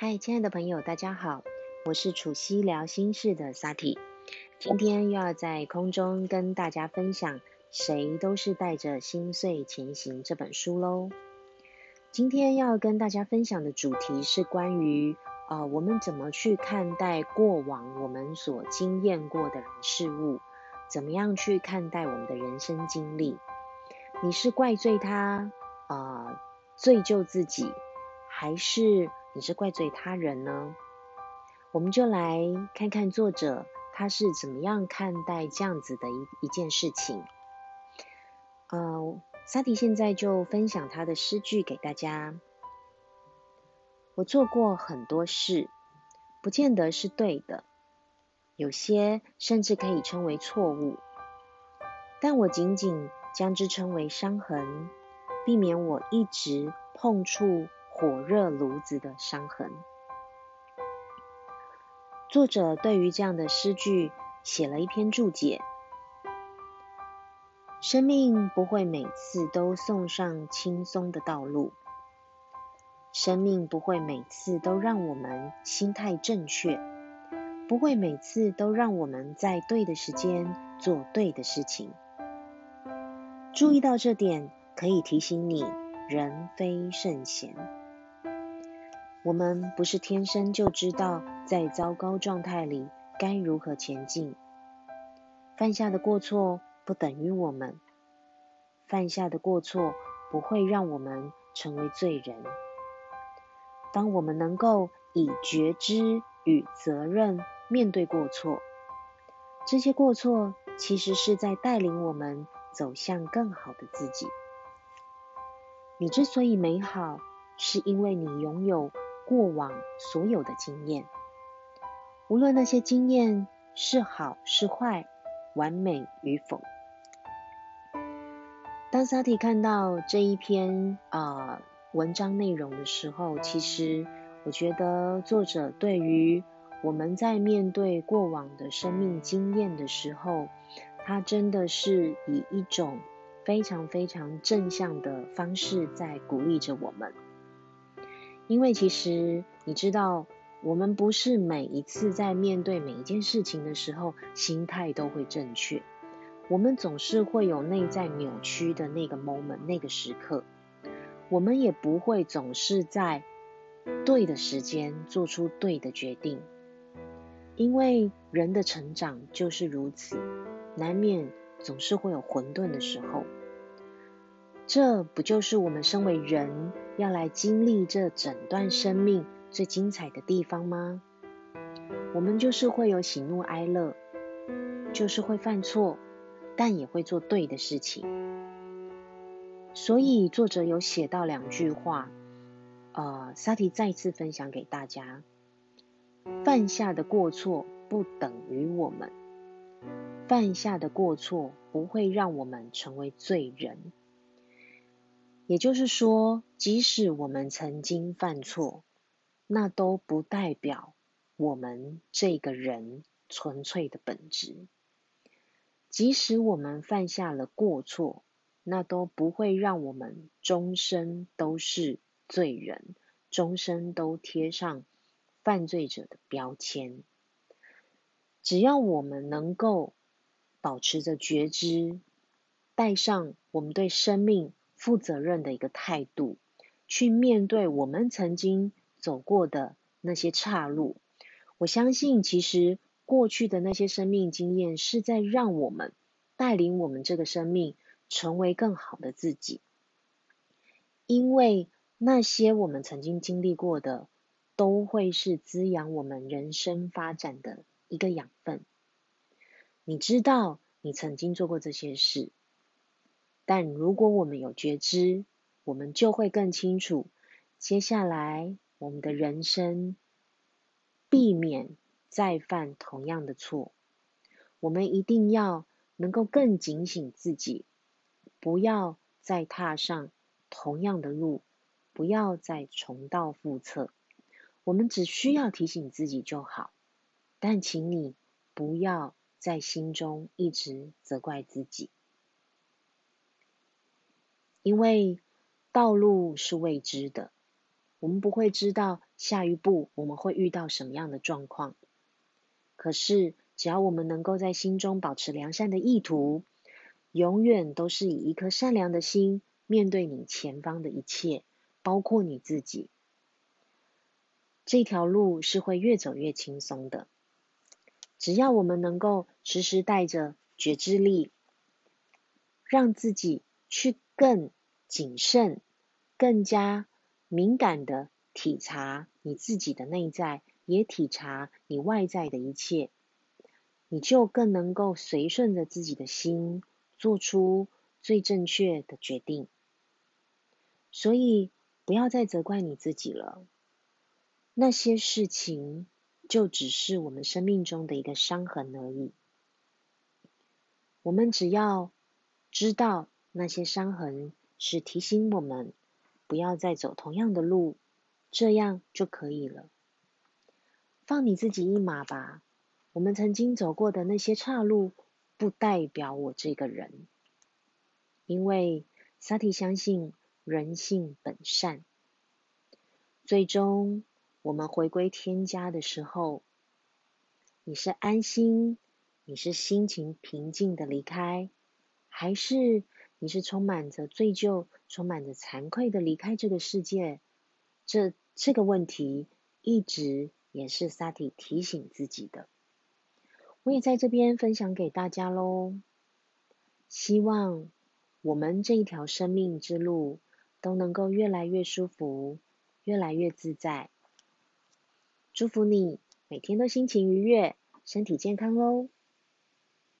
嗨，亲爱的朋友，大家好，我是楚西聊心事的 Sati，今天又要在空中跟大家分享《谁都是带着心碎前行》这本书喽。今天要跟大家分享的主题是关于呃，我们怎么去看待过往我们所经验过的人事物，怎么样去看待我们的人生经历？你是怪罪他啊，罪疚自己，还是？你是怪罪他人呢？我们就来看看作者他是怎么样看待这样子的一一件事情。呃，萨迪现在就分享他的诗句给大家。我做过很多事，不见得是对的，有些甚至可以称为错误，但我仅仅将之称为伤痕，避免我一直碰触。火热炉子的伤痕。作者对于这样的诗句写了一篇注解：生命不会每次都送上轻松的道路，生命不会每次都让我们心态正确，不会每次都让我们在对的时间做对的事情。注意到这点，可以提醒你：人非圣贤。我们不是天生就知道在糟糕状态里该如何前进。犯下的过错不等于我们，犯下的过错不会让我们成为罪人。当我们能够以觉知与责任面对过错，这些过错其实是在带领我们走向更好的自己。你之所以美好，是因为你拥有。过往所有的经验，无论那些经验是好是坏，完美与否。当萨提看到这一篇啊文章内容的时候，其实我觉得作者对于我们在面对过往的生命经验的时候，他真的是以一种非常非常正向的方式在鼓励着我们。因为其实你知道，我们不是每一次在面对每一件事情的时候，心态都会正确。我们总是会有内在扭曲的那个 moment，那个时刻。我们也不会总是在对的时间做出对的决定。因为人的成长就是如此，难免总是会有混沌的时候。这不就是我们身为人要来经历这整段生命最精彩的地方吗？我们就是会有喜怒哀乐，就是会犯错，但也会做对的事情。所以作者有写到两句话，呃，萨提再次分享给大家：犯下的过错不等于我们，犯下的过错不会让我们成为罪人。也就是说，即使我们曾经犯错，那都不代表我们这个人纯粹的本质。即使我们犯下了过错，那都不会让我们终身都是罪人，终身都贴上犯罪者的标签。只要我们能够保持着觉知，带上我们对生命。负责任的一个态度，去面对我们曾经走过的那些岔路。我相信，其实过去的那些生命经验是在让我们带领我们这个生命成为更好的自己。因为那些我们曾经经历过的，都会是滋养我们人生发展的一个养分。你知道，你曾经做过这些事。但如果我们有觉知，我们就会更清楚，接下来我们的人生避免再犯同样的错。我们一定要能够更警醒自己，不要再踏上同样的路，不要再重蹈覆辙。我们只需要提醒自己就好，但请你不要在心中一直责怪自己。因为道路是未知的，我们不会知道下一步我们会遇到什么样的状况。可是，只要我们能够在心中保持良善的意图，永远都是以一颗善良的心面对你前方的一切，包括你自己。这条路是会越走越轻松的。只要我们能够时时带着觉知力，让自己去更谨慎、更加敏感的体察你自己的内在。也体察你外在的一切，你就更能够随顺着自己的心，做出最正确的决定。所以，不要再责怪你自己了。那些事情就只是我们生命中的一个伤痕而已。我们只要知道那些伤痕是提醒我们不要再走同样的路，这样就可以了。放你自己一马吧。我们曾经走过的那些岔路，不代表我这个人。因为萨提相信人性本善。最终我们回归天家的时候，你是安心，你是心情平静的离开，还是你是充满着罪疚、充满着惭愧的离开这个世界？这这个问题一直。也是萨提提醒自己的，我也在这边分享给大家喽。希望我们这一条生命之路都能够越来越舒服，越来越自在。祝福你每天都心情愉悦，身体健康哦。